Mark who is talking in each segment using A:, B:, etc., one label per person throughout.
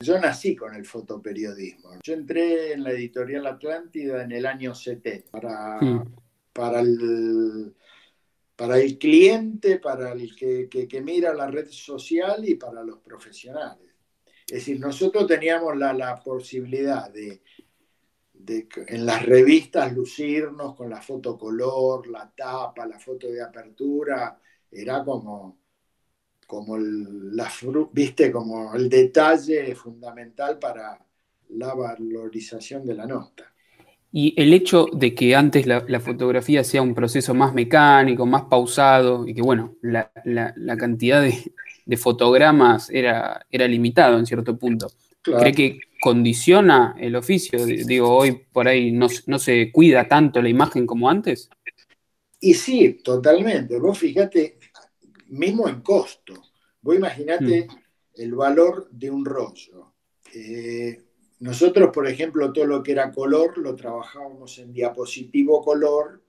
A: Yo nací con el fotoperiodismo. Yo entré en la editorial Atlántida en el año 70 para, para, el, para el cliente, para el que, que- que mira la red social y para los profesionales. Es decir, nosotros teníamos la, la posibilidad de, de en las revistas lucirnos con la foto color, la tapa, la foto de apertura, era como, como el, la fru- viste, como el detalle fundamental para la valorización de la nota.
B: Y el hecho de que antes la, la fotografía sea un proceso más mecánico, más pausado, y que bueno, la, la- la cantidad de, de fotogramas era, era limitado en cierto punto.
A: Claro.
B: ¿Cree que condiciona el oficio? Digo, hoy por ahí no, se- no se cuida tanto la imagen como antes.
A: Y sí, totalmente. Vos fíjate, mismo en costo, vos imaginate el valor de un rollo. Eh, nosotros, por ejemplo, todo lo que era color lo trabajábamos en diapositivo color,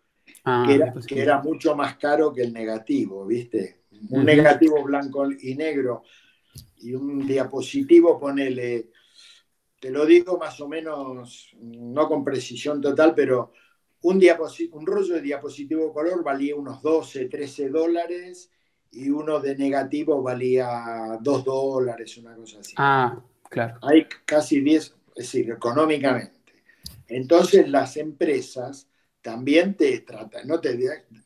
B: Ah,
A: que, era,
B: después-
A: que era mucho más caro que el negativo, ¿viste? Un negativo blanco y negro y un diapositivo, ponele, te lo digo más o menos, no con precisión total, pero un, un rollo de diapositivo color valía unos 12, 13 dólares y uno de negativo valía 2 dólares, una cosa así.
B: Ah, claro.
A: Hay casi 10, es decir, económicamente. Entonces las empresas también te tratan, no te,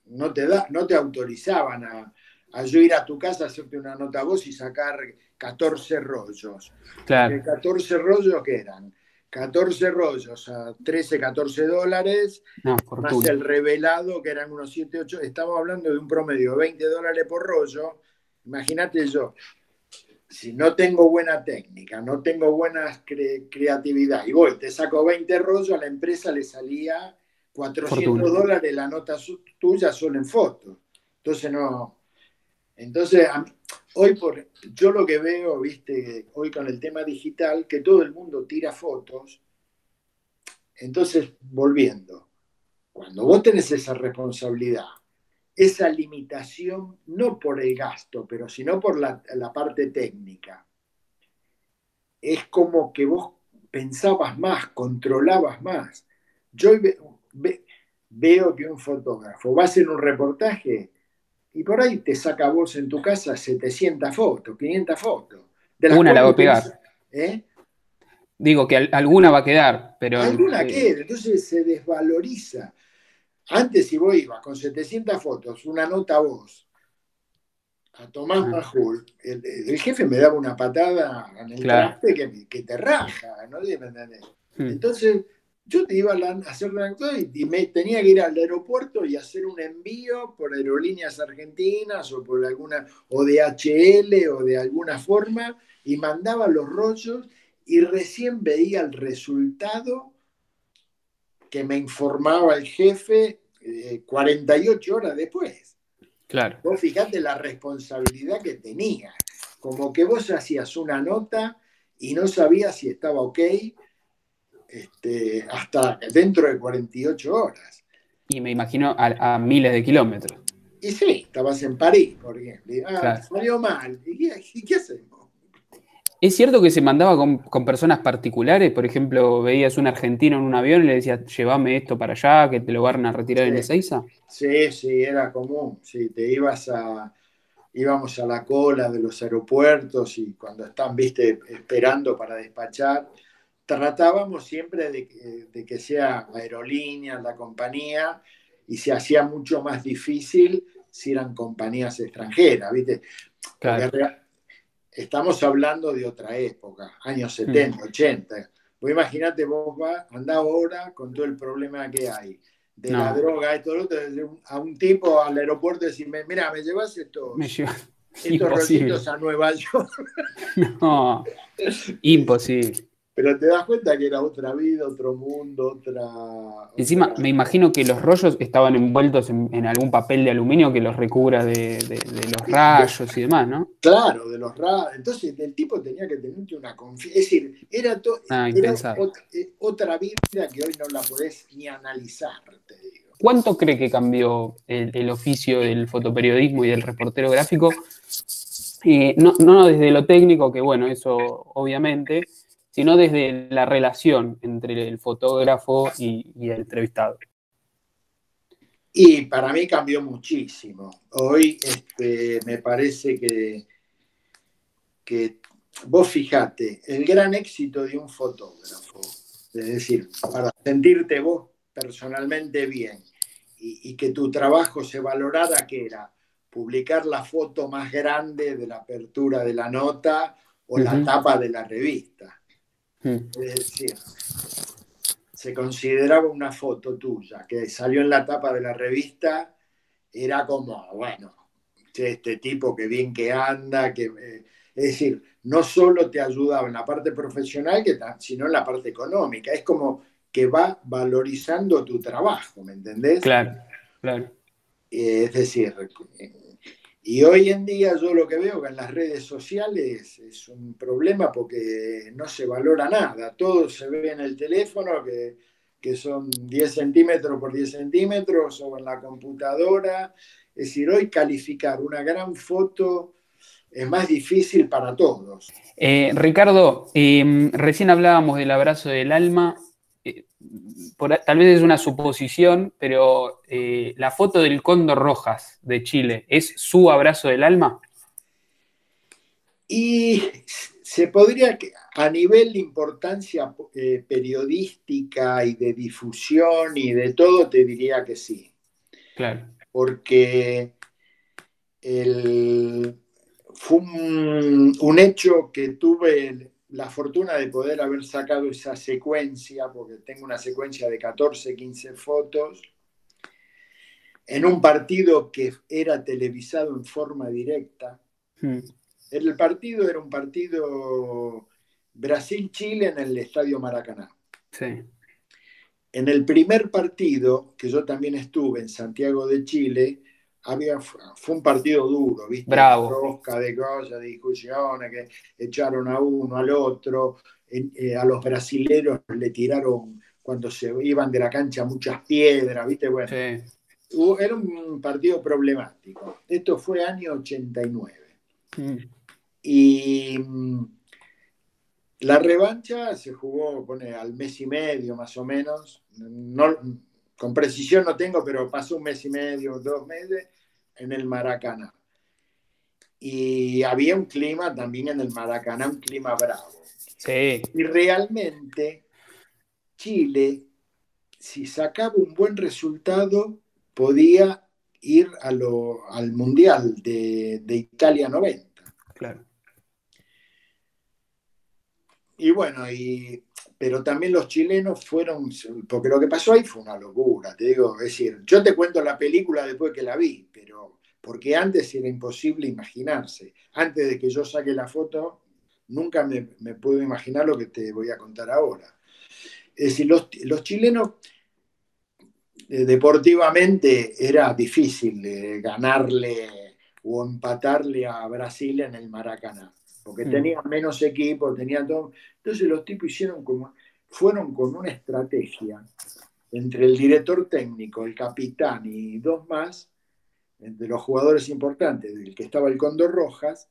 A: no te, da, no te autorizaban a, a yo ir a tu casa a hacerte una nota a vos y sacar 14 rollos.
B: Claro.
A: ¿De 14 rollos que eran? 14 rollos a 13, 14 dólares,
B: No,
A: más el revelado que eran unos 7, 8, estamos hablando de un promedio de 20 dólares por rollo. Imagínate yo, si no tengo buena técnica, no tengo buena cre- creatividad y voy, te saco 20 rollos, a la empresa le salía 400
B: Fortuna.
A: dólares la nota tuya solo en fotos. Entonces no. Entonces, a mí- hoy por yo lo que veo, viste, hoy con el tema digital, que todo el mundo tira fotos. Entonces, volviendo, cuando vos tenés esa responsabilidad, esa limitación, no por el gasto, pero sino por la, la parte técnica, es como que vos pensabas más, controlabas más. Yo ve- ve- veo que un fotógrafo va a hacer un reportaje y por ahí te saca vos en tu casa 700 fotos, 500 fotos. De las
B: Una la va a pegar.
A: ¿eh?
B: Digo que al- alguna va a quedar, pero.
A: Alguna
B: eh,
A: queda, entonces se desvaloriza. Antes, si vos ibas con 700 fotos, una nota a vos, a Tomás
B: Ah.
A: Majul, el, el jefe me daba una patada en el
B: Claro.
A: traste que, que te raja, ¿no?
B: Mm,
A: Entonces, yo te iba a, la- a hacer la y, y me tenía que ir al aeropuerto y hacer un envío por aerolíneas argentinas o por alguna, o de HL o de alguna forma, y mandaba los rollos y recién veía el resultado que me informaba el jefe eh, 48 horas después.
B: Claro.
A: Vos fijate la responsabilidad que tenía. Como que vos hacías una nota y no sabías si estaba ok este, hasta dentro de 48 horas.
B: Y me imagino a, a miles de kilómetros.
A: Y sí, estabas en París, por ejemplo. Ah,
B: Claro.
A: salió mal. ¿Y qué, y qué hacemos?
B: ¿Es cierto que se mandaba con, con personas particulares? Por ejemplo, veías un argentino en un avión y le decías, llévame esto para allá, que te lo van a retirar en
A: Sí.
B: Ezeiza.
A: Sí, sí, era común. Sí, te ibas a. Íbamos a la cola de los aeropuertos y cuando están, viste, esperando para despachar, tratábamos siempre de que, de que sea aerolíneas, la compañía, y se hacía mucho más difícil si eran compañías extranjeras, ¿viste?
B: Claro.
A: Estamos hablando de otra época, años 70, 80. Vos imaginate, vos vas, andás ahora con todo el problema que hay de
B: No.
A: la droga y todo lo otro, a un tipo al aeropuerto y decirme, mira, me llevas estos,
B: Me lleva-
A: estos
B: Imposible.
A: a Nueva York.
B: No, imposible.
A: Pero te das cuenta que era otra vida, otro mundo, otra...
B: Encima,
A: otra-
B: me imagino que los rollos estaban envueltos en, en algún papel de aluminio que los recubra de, de- de los rayos y demás, ¿no?
A: Claro, de los raros. Entonces el tipo tenía que tener una confianza. Es decir, era, to-
B: Ah,
A: era
B: impensable.
A: ot- eh, otra vida que hoy no la podés ni analizar, te digo.
B: ¿Cuánto cree que cambió el, el oficio del fotoperiodismo y del reportero gráfico Eh, no, desde lo técnico, que bueno, eso obviamente, sino desde la relación entre el fotógrafo y, el entrevistado.
A: Y para mí cambió muchísimo. Hoy este, me parece que, que vos fijate, el gran éxito de un fotógrafo, es decir, para sentirte vos personalmente bien y, y que tu trabajo se valorara, que era publicar la foto más grande de la apertura de la nota o la tapa de la revista. Es decir, se consideraba una foto tuya que salió en la tapa de la revista, era como, bueno, este tipo que bien que anda, que, eh, es decir, no solo te ayudaba en la parte profesional, sino en la parte económica. Es como que va valorizando tu trabajo, ¿me entendés?
B: Claro, claro.
A: Eh, es decir, y hoy en día yo lo que veo que en las redes sociales es un problema porque no se valora nada. Todo se ve en el teléfono, que, que son 10 centímetros por 10 centímetros, o en la computadora. Es decir, hoy calificar una gran foto es más difícil para todos.
B: Eh, Ricardo, em, recién hablábamos del abrazo del alma tal vez es una suposición, pero eh, la foto del Cóndor Rojas de Chile, ¿es su abrazo del alma?
A: Y se podría, a nivel de importancia eh, periodística y de difusión y de todo, te diría que sí.
B: Claro.
A: Porque fue un, un, hecho que tuve la fortuna de poder haber sacado esa secuencia, porque tengo una secuencia de 14, 15 fotos, en un partido que era televisado en forma directa. Hmm. El partido era un partido Brasil-Chile en el Estadio Maracaná. En el primer partido, que yo también estuve en Santiago de Chile, había, fue un partido duro, ¿viste?
B: Bravo.
A: Rosca de cosas, discusiones, que echaron a uno, al otro, eh, a los brasileros le tiraron cuando se iban de la cancha muchas piedras, ¿viste? Bueno, era un partido problemático. Esto fue año 89. Mm. Y mm, la revancha se jugó pone, al mes y medio más o menos. No, con precisión no tengo, pero pasó un mes y medio, dos meses en el Maracaná. Y había un clima también en el Maracaná, un clima bravo.
B: Sí.
A: Y realmente Chile, si sacaba un buen resultado, podía ir al Mundial de, de Italia 90.
B: Claro.
A: Y bueno, y pero también los chilenos fueron, porque lo que pasó ahí fue una locura, te digo, es decir, yo te cuento la película después que la vi, pero porque antes era imposible imaginarse. Antes de que yo saque la foto, nunca me, puedo imaginar lo que te voy a contar ahora. Es decir, los, chilenos eh, deportivamente era difícil eh, ganarle o empatarle a Brasil en el Maracaná porque mm. tenían menos equipos, tenían todo. Entonces los tipos hicieron como, fueron con una estrategia entre el director técnico, el capitán y dos más, de los jugadores importantes, del que estaba el Condor Rojas,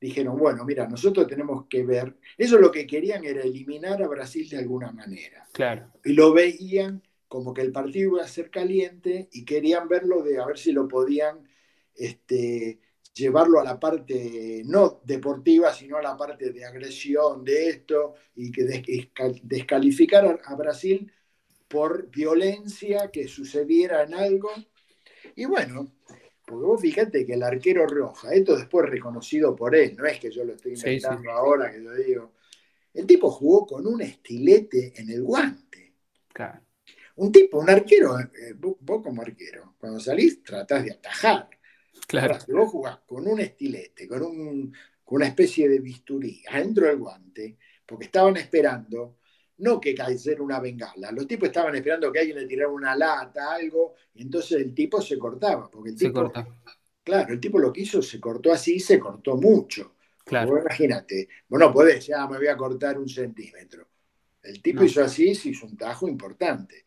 A: dijeron, bueno, mira, nosotros tenemos que ver, eso lo que querían era eliminar a Brasil de alguna manera.
B: Claro.
A: Y lo veían como que el partido iba a ser caliente y querían verlo de a ver si lo podían este, llevarlo a la parte no deportiva, sino a la parte de agresión de esto y que descalificar a Brasil por violencia que sucediera en algo. Y bueno, porque vos fíjate que el arquero roja, esto después reconocido por él, no es que yo lo estoy inventando ahora, que yo digo, el tipo jugó con un estilete en el guante. Un tipo, un arquero, eh, vos como arquero, cuando salís tratás de atajar
B: Claro.
A: si vos jugás con un estilete, con, un, con una especie de bisturí adentro del guante, porque estaban esperando, no que cayera una bengala, los tipos estaban esperando que alguien le tirara una lata, algo, y entonces el tipo se cortaba, porque el tipo,
B: se corta.
A: claro, el tipo lo que hizo, se cortó así, se cortó mucho.
B: Claro.
A: imagínate, bueno, podés, ya me voy a cortar un centímetro. El tipo hizo así, se hizo un tajo importante.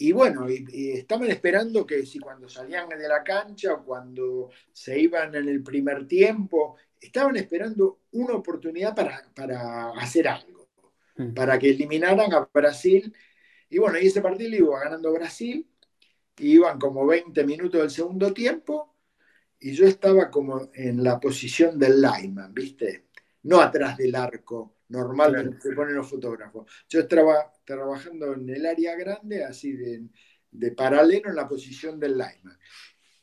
A: Y bueno, y, estaban esperando que si cuando salían de la cancha o cuando se iban en el primer tiempo, estaban esperando una oportunidad para, hacer algo, mm. para que eliminaran a Brasil. Y bueno, y ese partido iba ganando Brasil, iban como 20 minutos del segundo tiempo, y yo estaba como en la posición del lineman, ¿viste? No atrás del arco, normalmente se ponen los fotógrafos. Yo estaba trabajando en el área grande, así de, paralelo en la posición del lineman.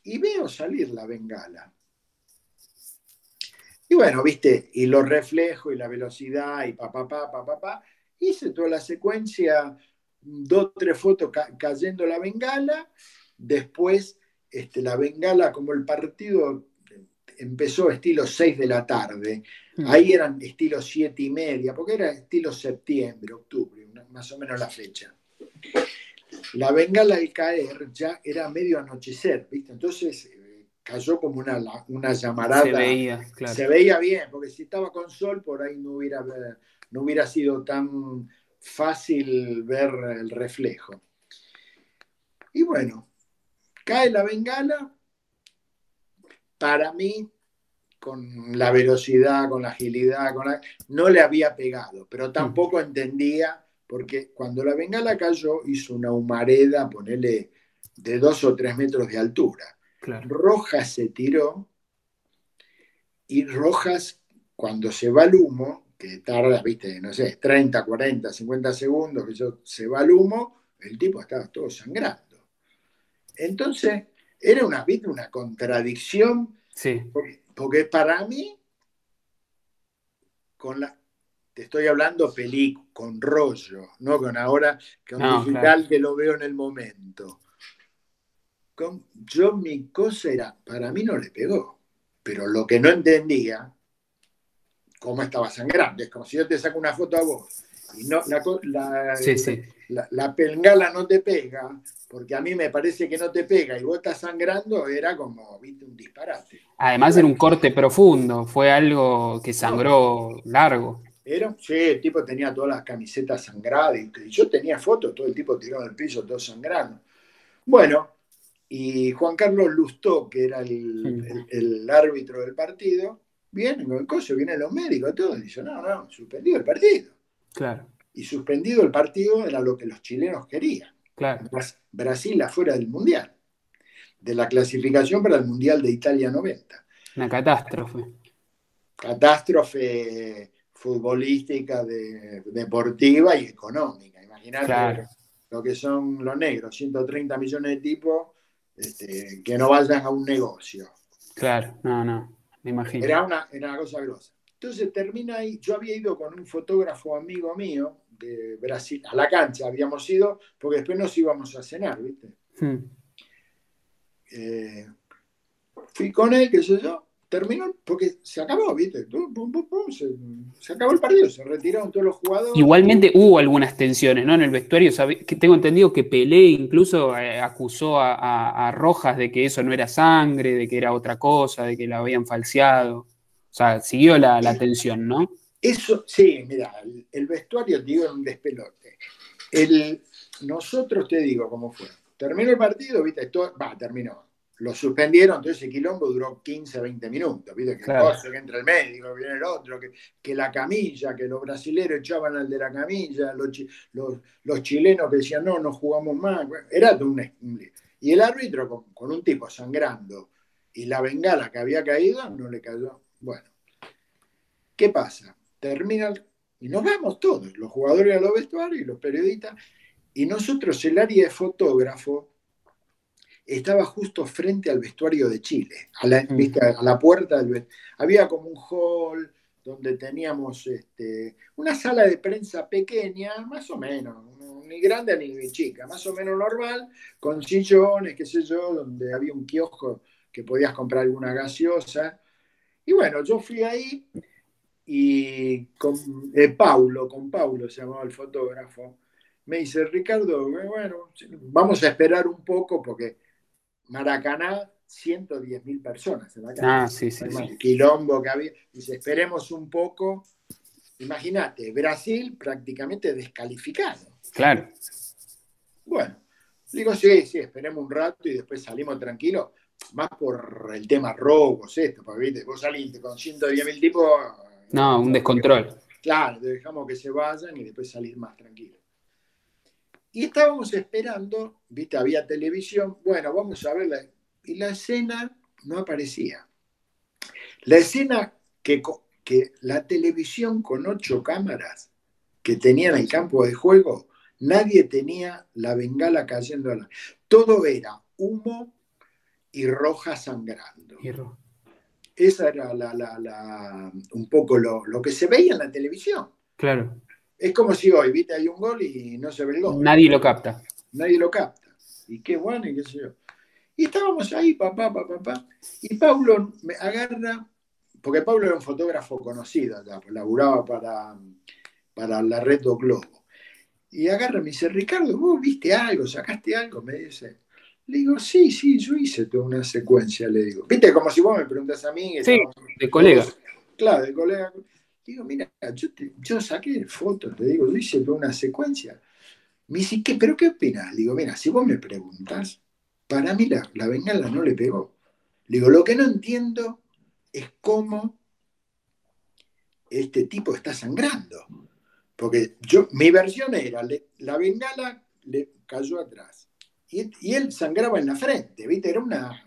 A: Y veo salir la bengala. Y bueno, viste, y los reflejos y la velocidad y pa, pa, pa, pa, pa, pa. Hice toda la secuencia, dos, tres fotos cayendo la bengala. Después, este, la bengala, como el partido empezó estilo 6 de la tarde, mm. ahí eran estilo 7 y media, porque era estilo septiembre, octubre, más o menos la fecha. La bengala al caer ya era medio anochecer, ¿viste? Entonces eh, cayó como una, una llamarada. Se
B: veía, claro.
A: Se veía bien, porque si estaba con sol, por ahí no hubiera, no hubiera sido tan fácil ver el reflejo. Y bueno, cae la bengala, para mí, con la velocidad, con la agilidad, con no le había pegado, pero tampoco entendía, porque cuando la bengala cayó hizo una humareda, ponele, de dos o tres metros de altura. Rojas se tiró y Rojas, cuando se va el humo, que tarda, viste, no sé, 30, 40, 50 segundos, que se va el humo, el tipo estaba todo sangrando. Entonces, era una, una contradicción.
B: Sí.
A: Porque, para mí, con la, te estoy hablando película, con rollo, no con ahora, con digital que lo veo en el momento. Con, yo mi cosa era, para mí no le pegó, pero lo que no entendía, cómo estaba sangrando, es como si yo te saco una foto a vos no, la, la, la, la pengala no te pega, porque a mí me parece que no te pega y vos estás sangrando, era como, viste, un disparate.
B: Además era un corte profundo, fue algo que sangró largo.
A: Era, sí, el tipo tenía todas las camisetas sangradas y, yo tenía fotos, todo el tipo tirado en el piso, todo sangrando. Bueno, y Juan Carlos Lustó, que era el, árbitro del partido, viene con el coso, vienen los médicos, todo, y dice, no, no, suspendido el partido.
B: Claro.
A: Y suspendido el partido era lo que los chilenos querían.
B: Claro.
A: Brasil afuera del Mundial, de la clasificación para el Mundial de Italia 90.
B: Una catástrofe.
A: Catástrofe futbolística, deportiva y económica. Imagínate lo que son los negros, 130 millones de tipos este, que no vayan a un negocio.
B: Claro, no, no, me imagino.
A: Era una, era una cosa grosa. Entonces termina ahí, yo había ido con un fotógrafo amigo mío, de Brasil, a la cancha habíamos ido, porque después nos íbamos a cenar, ¿viste? Hmm. Eh, fui con él, qué sé yo, terminó, porque se acabó, ¿viste? se, acabó el partido, se retiraron todos los jugadores.
B: Igualmente hubo algunas tensiones, ¿no? En el vestuario, que tengo entendido que Pelé incluso eh, acusó a, Rojas de que eso no era sangre, de que era otra cosa, de que la habían falseado. O sea, siguió la, la tensión, ¿no?
A: Eso, sí, mira, el, vestuario, te digo, era un despelote. El, nosotros, te digo cómo fue. Terminó el partido, viste, esto, va, terminó. Lo suspendieron, entonces el quilombo duró 15, 20 minutos, viste, que, que entra el médico, viene el otro, que, la camilla, que los brasileños echaban al de la camilla, los, chilenos que decían, no, no jugamos más, era un, Y el árbitro con, con un tipo sangrando y la bengala que había caído, no le cayó. Bueno, ¿qué pasa? termina y nos vamos todos, los jugadores a los vestuarios y los periodistas, y nosotros el área de fotógrafo estaba justo frente al vestuario de Chile, a la, mm. a la puerta del Había como un hall donde teníamos este, una sala de prensa pequeña, más o menos, ni grande ni chica, más o menos normal, con sillones, qué sé yo, donde había un kiosco que podías comprar alguna gaseosa. Y bueno, yo fui ahí y con eh, Paulo, con Paulo se llamaba el fotógrafo, me dice, Ricardo, bueno, vamos a esperar un poco porque Maracaná, 110 mil personas en la
B: calle. Ah, sí, sí,
A: Quilombo que había. Dice, esperemos un poco. Imagínate, Brasil prácticamente descalificado.
B: Claro.
A: Bueno, Digo, sí, sí, esperemos un rato y después salimos tranquilos, más por el tema robos, esto, porque ¿viste? vos saliste con 110 mil tipos.
B: No, un descontrol.
A: Claro, dejamos que se vayan y después salir más tranquilos. Y estábamos esperando, viste, había televisión, bueno, vamos a verla. Y la escena no aparecía. La escena que, que la televisión con ocho cámaras que tenía en el campo de juego, nadie tenía la bengala cayendo. Todo era humo y roja sangrando. Esa era la, un poco lo, lo, que se veía en la televisión.
B: Claro.
A: Es como si hoy, viste, hay un gol y no se ve el gol.
B: Nadie lo capta.
A: Nadie lo capta. Y qué bueno y qué sé yo. Y estábamos ahí, papá, papá, papá. Y Pablo me agarra, porque Pablo era un fotógrafo conocido, ya, laburaba para, para la red Globo. Y agarra y me dice, Ricardo, ¿vos viste algo? ¿Sacaste algo? Me dice. Le digo, sí, sí, yo hice toda una secuencia, le digo. Viste, como si vos me preguntas a mí.
B: Sí, de colega.
A: Claro, de colega. Digo, mira, yo, yo saqué fotos, te digo, yo hice toda una secuencia. Me dice, ¿qué? ¿Pero qué opinas? Le digo, mira, si vos me preguntas, para mí la, la bengala no le pegó. Le digo, lo que no entiendo es cómo este tipo está sangrando. Porque yo, mi versión era, la bengala le cayó atrás. Y, y, él sangraba en la frente, ¿viste? Era una,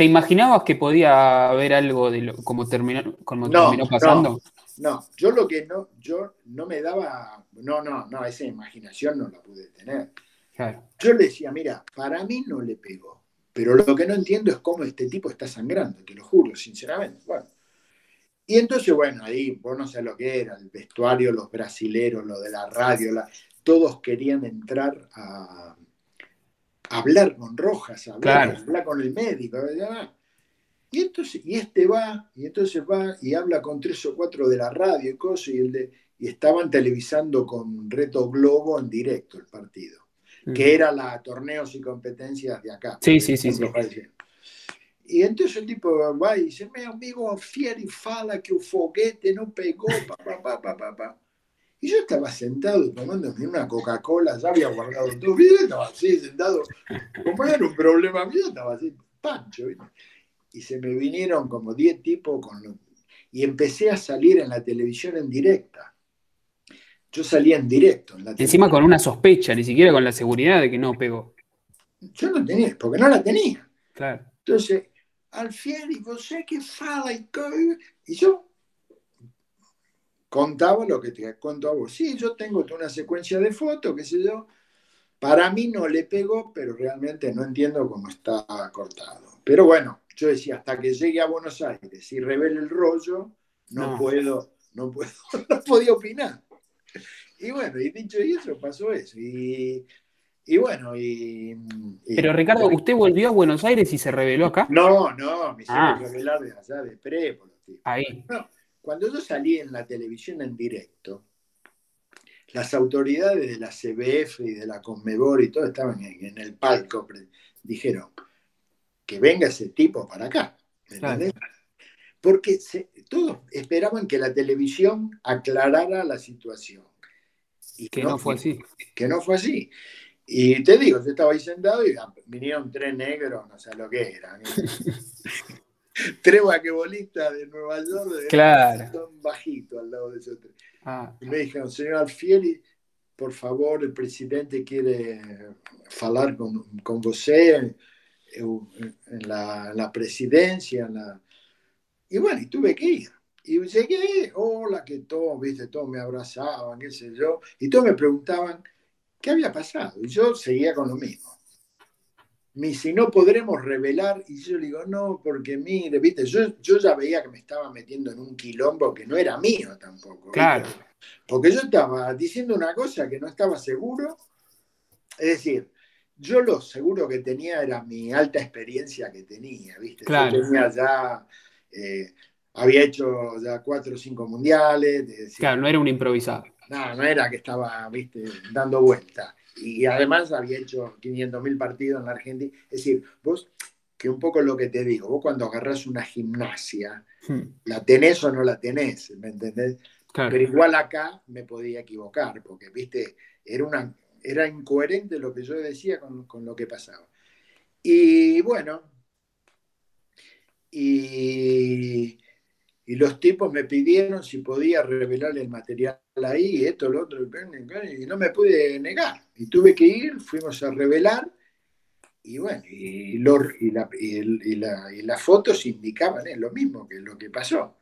B: ¿Te imaginabas que podía haber algo de lo, como, terminó, como terminó pasando?
A: No, yo lo que no, yo no me daba, no, no, no, esa imaginación no la pude tener. Yo le decía, mira, para mí no le pegó, pero lo que no entiendo es cómo este tipo está sangrando, te lo juro, sinceramente. Bueno. Y entonces, bueno, ahí vos no sé lo que era, el vestuario, los brasileros, lo de la radio, todos querían entrar a, hablar con Rojas, hablar, con el médico. Y, entonces, y este va, y entonces va y habla con tres o cuatro de la radio y cosas, y, el de, y estaban televisando con Reto Globo en directo el partido, mm. que era la torneos y competencias de acá.
B: Sí, sí, sí. sí.
A: Y entonces el tipo va y dice, mi amigo Fieri fala que el foguete no pegó, pa, pa, pa, pa, y yo estaba sentado tomándome una Coca-Cola, ya había guardado todo, y estaba así sentado, como era un problema mío, estaba así, pancho. Y se me vinieron como 10 tipos con y empecé a salir en la televisión en directa. Yo salía en directo. En la
B: Encima con una sospecha, ni siquiera con la seguridad de que no pegó.
A: Yo no tenía, porque no la tenía.
B: Claro.
A: Entonces, Alfieri, sé qué fala y, y yo contaba lo que te cuento a vos. Sí, yo tengo una secuencia de fotos, qué sé yo. Para mí no le pegó, pero realmente no entiendo cómo está cortado. Pero bueno, yo decía, hasta que llegue a Buenos Aires y revele el rollo, no, puedo, no puedo, no podía opinar. Y bueno, y dicho y eso, pasó eso. Y, bueno, y,
B: Pero Ricardo, ¿usted volvió a Buenos Aires y se reveló acá?
A: No, no, me hicieron ah. revelar de allá, de pre,
B: Ahí.
A: Cuando yo salí en la televisión en directo, las autoridades de la CBF y de la Conmebol y todo estaban en, el palco, dijeron que venga ese tipo para acá. Porque todos esperaban que la televisión aclarara la situación.
B: Y que no, fue así.
A: Que no fue así. Y te digo, yo estaba ahí sentado y vinieron tres negros, no sé lo que eran. tres vaquebolistas de Nueva York,
B: claro.
A: son bajitos al lado de esos tres.
B: Ah.
A: Y me dijeron, señor Alfieri, por favor, el presidente quiere hablar con, con usted en la, presidencia. Y bueno, y tuve que ir. Y llegué, hola, que todos, viste, todos me abrazaban, qué sé yo, y todos me preguntaban qué había pasado. Y yo seguía con lo mismo me si no podremos revelar, y yo le digo, no, porque mire, viste, yo, yo ya veía que me estaba metiendo en un quilombo que no era mío tampoco.
B: Claro.
A: Porque yo estaba diciendo una cosa que no estaba seguro, es decir, yo lo seguro que tenía era mi alta experiencia que tenía, ¿viste?
B: Claro.
A: Yo tenía ya, eh, había hecho ya cuatro o cinco mundiales.
B: claro, no era un improvisado.
A: No, no era que estaba, ¿viste? Dando vuelta y además había hecho 500.000 partidos en la Argentina. Es decir, vos, que un poco lo que te digo, vos cuando agarras una gimnasia, hmm. la tenés o no la tenés, ¿me entendés? Pero igual acá me podía equivocar, porque, viste, era una, era incoherente lo que yo decía con, con lo que pasaba. Y bueno, y, y, los tipos me pidieron si podía revelar el material ahí, esto, lo otro, y no me pude negar. Y tuve que ir, fuimos a revelar, y bueno, y, y, la, y las fotos indicaban lo mismo que lo que pasó.